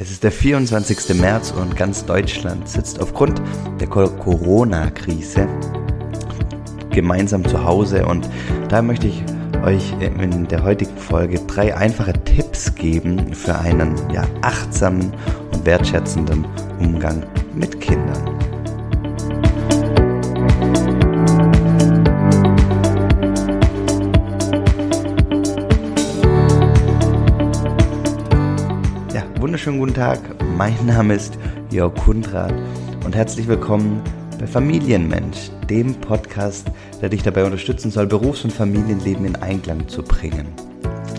Es ist der 24. März und ganz Deutschland sitzt aufgrund der Corona-Krise gemeinsam zu Hause und da möchte ich euch in der heutigen Folge drei einfache Tipps geben für einen ja, achtsamen und wertschätzenden Umgang mit Kindern. Wunderschönen guten Tag. Mein Name ist Jörg Kundrat und herzlich willkommen bei Familienmensch, dem Podcast, der dich dabei unterstützen soll, Berufs- und Familienleben in Einklang zu bringen.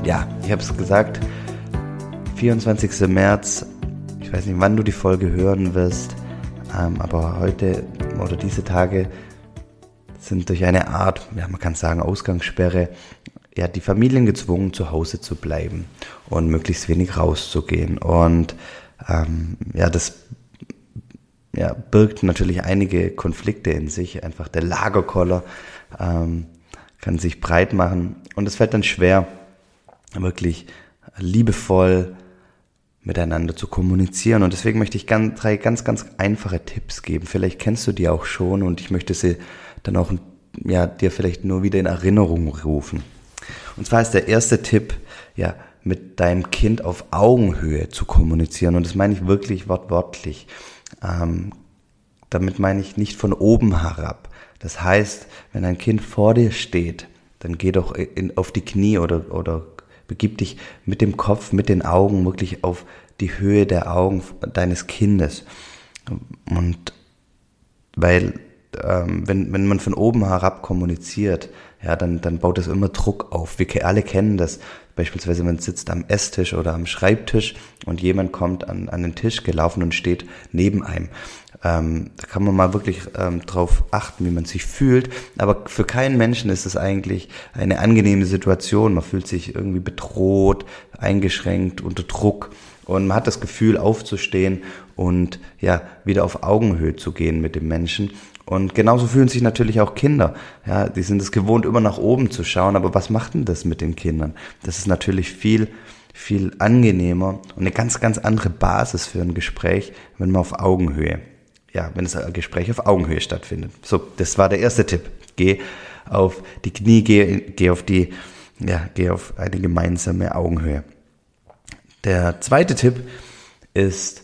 Ja, ich habe es gesagt, 24. März, ich weiß nicht, wann du die Folge hören wirst, ähm, aber heute oder diese Tage sind durch eine Art, ja, man kann sagen, Ausgangssperre ja, die Familien gezwungen, zu Hause zu bleiben und möglichst wenig rauszugehen. Und ähm, ja, das ja, birgt natürlich einige Konflikte in sich. Einfach der Lagerkoller ähm, kann sich breit machen und es fällt dann schwer, wirklich liebevoll miteinander zu kommunizieren. Und deswegen möchte ich ganz, drei ganz, ganz einfache Tipps geben. Vielleicht kennst du die auch schon und ich möchte sie dann auch ja, dir vielleicht nur wieder in Erinnerung rufen. Und zwar ist der erste Tipp, ja, mit deinem Kind auf Augenhöhe zu kommunizieren. Und das meine ich wirklich wortwörtlich. Ähm, damit meine ich nicht von oben herab. Das heißt, wenn ein Kind vor dir steht, dann geh doch in, auf die Knie oder, oder begib dich mit dem Kopf, mit den Augen wirklich auf die Höhe der Augen deines Kindes. Und weil ähm, wenn, wenn man von oben herab kommuniziert, ja, dann, dann baut das immer Druck auf. Wir alle kennen das. Beispielsweise, man sitzt am Esstisch oder am Schreibtisch und jemand kommt an, an den Tisch gelaufen und steht neben einem. Ähm, da kann man mal wirklich ähm, drauf achten, wie man sich fühlt. Aber für keinen Menschen ist es eigentlich eine angenehme Situation. Man fühlt sich irgendwie bedroht, eingeschränkt, unter Druck. Und man hat das Gefühl, aufzustehen und ja, wieder auf Augenhöhe zu gehen mit dem Menschen. Und genauso fühlen sich natürlich auch Kinder. Ja, die sind es gewohnt, immer nach oben zu schauen. Aber was macht denn das mit den Kindern? Das ist natürlich viel, viel angenehmer und eine ganz, ganz andere Basis für ein Gespräch, wenn man auf Augenhöhe, ja, wenn das Gespräch auf Augenhöhe stattfindet. So, das war der erste Tipp. Geh auf die Knie, geh, geh auf die, ja, geh auf eine gemeinsame Augenhöhe. Der zweite Tipp ist,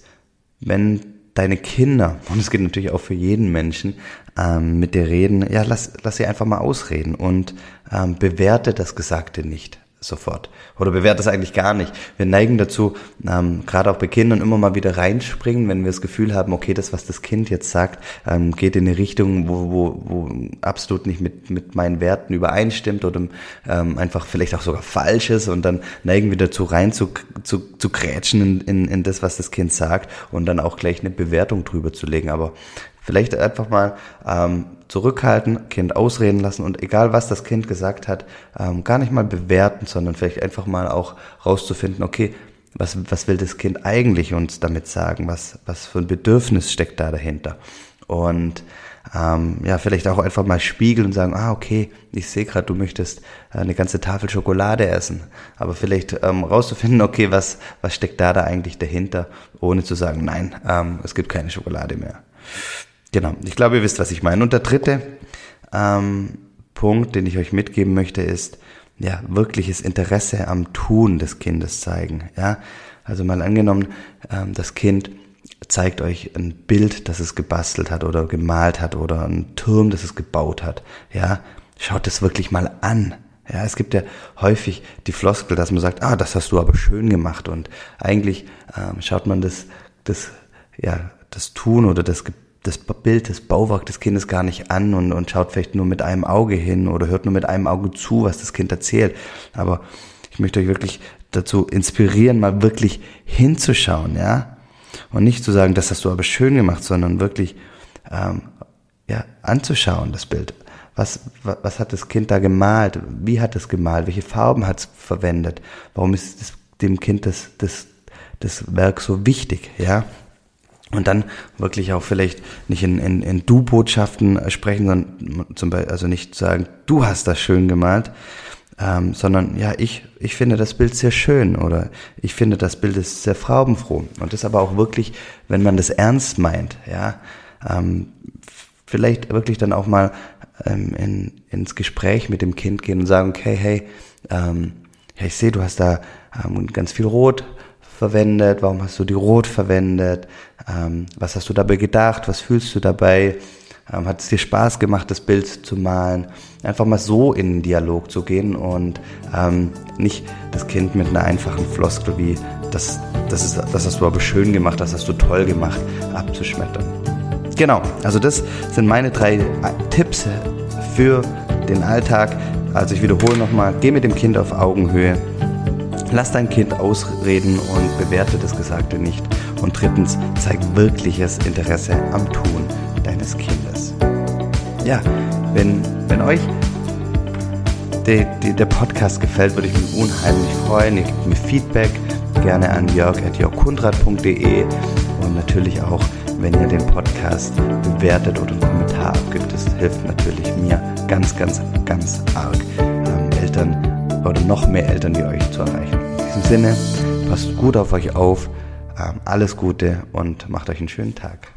wenn deine Kinder, und es geht natürlich auch für jeden Menschen, ähm, mit dir reden, ja, lass, lass sie einfach mal ausreden und ähm, bewerte das Gesagte nicht sofort. Oder bewährt das eigentlich gar nicht. Wir neigen dazu, ähm, gerade auch bei Kindern immer mal wieder reinspringen, wenn wir das Gefühl haben, okay, das, was das Kind jetzt sagt, ähm, geht in eine Richtung, wo, wo, wo absolut nicht mit, mit meinen Werten übereinstimmt oder ähm, einfach vielleicht auch sogar falsch ist und dann neigen wir dazu rein zu, zu, zu grätschen in, in, in das, was das Kind sagt und dann auch gleich eine Bewertung drüber zu legen. Aber Vielleicht einfach mal ähm, zurückhalten, Kind ausreden lassen und egal was das Kind gesagt hat, ähm, gar nicht mal bewerten, sondern vielleicht einfach mal auch rauszufinden, okay, was, was will das Kind eigentlich uns damit sagen? Was, was für ein Bedürfnis steckt da dahinter? Und ähm, ja, vielleicht auch einfach mal spiegeln und sagen, ah, okay, ich sehe gerade, du möchtest äh, eine ganze Tafel Schokolade essen. Aber vielleicht ähm, rauszufinden, okay, was, was steckt da da eigentlich dahinter, ohne zu sagen, nein, ähm, es gibt keine Schokolade mehr. Genau, ich glaube, ihr wisst, was ich meine. Und der dritte ähm, Punkt, den ich euch mitgeben möchte, ist, ja, wirkliches Interesse am Tun des Kindes zeigen. Ja, also mal angenommen, ähm, das Kind zeigt euch ein Bild, das es gebastelt hat oder gemalt hat oder einen Turm, das es gebaut hat. Ja, schaut es wirklich mal an. Ja, es gibt ja häufig die Floskel, dass man sagt, ah, das hast du aber schön gemacht und eigentlich ähm, schaut man das, das, ja, das Tun oder das das Bild, das Bauwerk des Kindes gar nicht an und, und schaut vielleicht nur mit einem Auge hin oder hört nur mit einem Auge zu, was das Kind erzählt. Aber ich möchte euch wirklich dazu inspirieren, mal wirklich hinzuschauen, ja. Und nicht zu sagen, das hast du aber schön gemacht, sondern wirklich ähm, ja, anzuschauen, das Bild. Was, was, was hat das Kind da gemalt? Wie hat es gemalt? Welche Farben hat es verwendet? Warum ist das, dem Kind das, das, das Werk so wichtig? Ja, und dann wirklich auch vielleicht nicht in, in, in Du-Botschaften sprechen, sondern zum Beispiel, also nicht sagen, du hast das schön gemalt, ähm, sondern ja, ich, ich finde das Bild sehr schön oder ich finde das Bild ist sehr farbenfroh. Und das aber auch wirklich, wenn man das ernst meint, ja, ähm, vielleicht wirklich dann auch mal ähm, in, ins Gespräch mit dem Kind gehen und sagen, okay, hey, ähm, ja, ich sehe, du hast da ähm, ganz viel Rot verwendet, warum hast du die Rot verwendet, ähm, was hast du dabei gedacht, was fühlst du dabei, ähm, hat es dir Spaß gemacht, das Bild zu malen, einfach mal so in den Dialog zu gehen und ähm, nicht das Kind mit einer einfachen Floskel wie, das, das, ist, das hast du aber schön gemacht, das hast du toll gemacht, abzuschmettern. Genau, also das sind meine drei äh, Tipps für den Alltag. Also ich wiederhole nochmal, geh mit dem Kind auf Augenhöhe, lass dein Kind ausreden und bewerte das Gesagte nicht. Und drittens, zeig wirkliches Interesse am Tun deines Kindes. Ja, wenn, wenn euch die, die, der Podcast gefällt, würde ich mich unheimlich freuen. Ihr gebt mir Feedback gerne an jörg.jörgkundrat.de und natürlich auch, wenn ihr den Podcast bewertet oder einen Kommentar abgibt. Das hilft natürlich mir ganz, ganz, ganz arg, ähm, Eltern oder noch mehr Eltern wie euch zu erreichen. In diesem Sinne, passt gut auf euch auf, ähm, alles Gute und macht euch einen schönen Tag.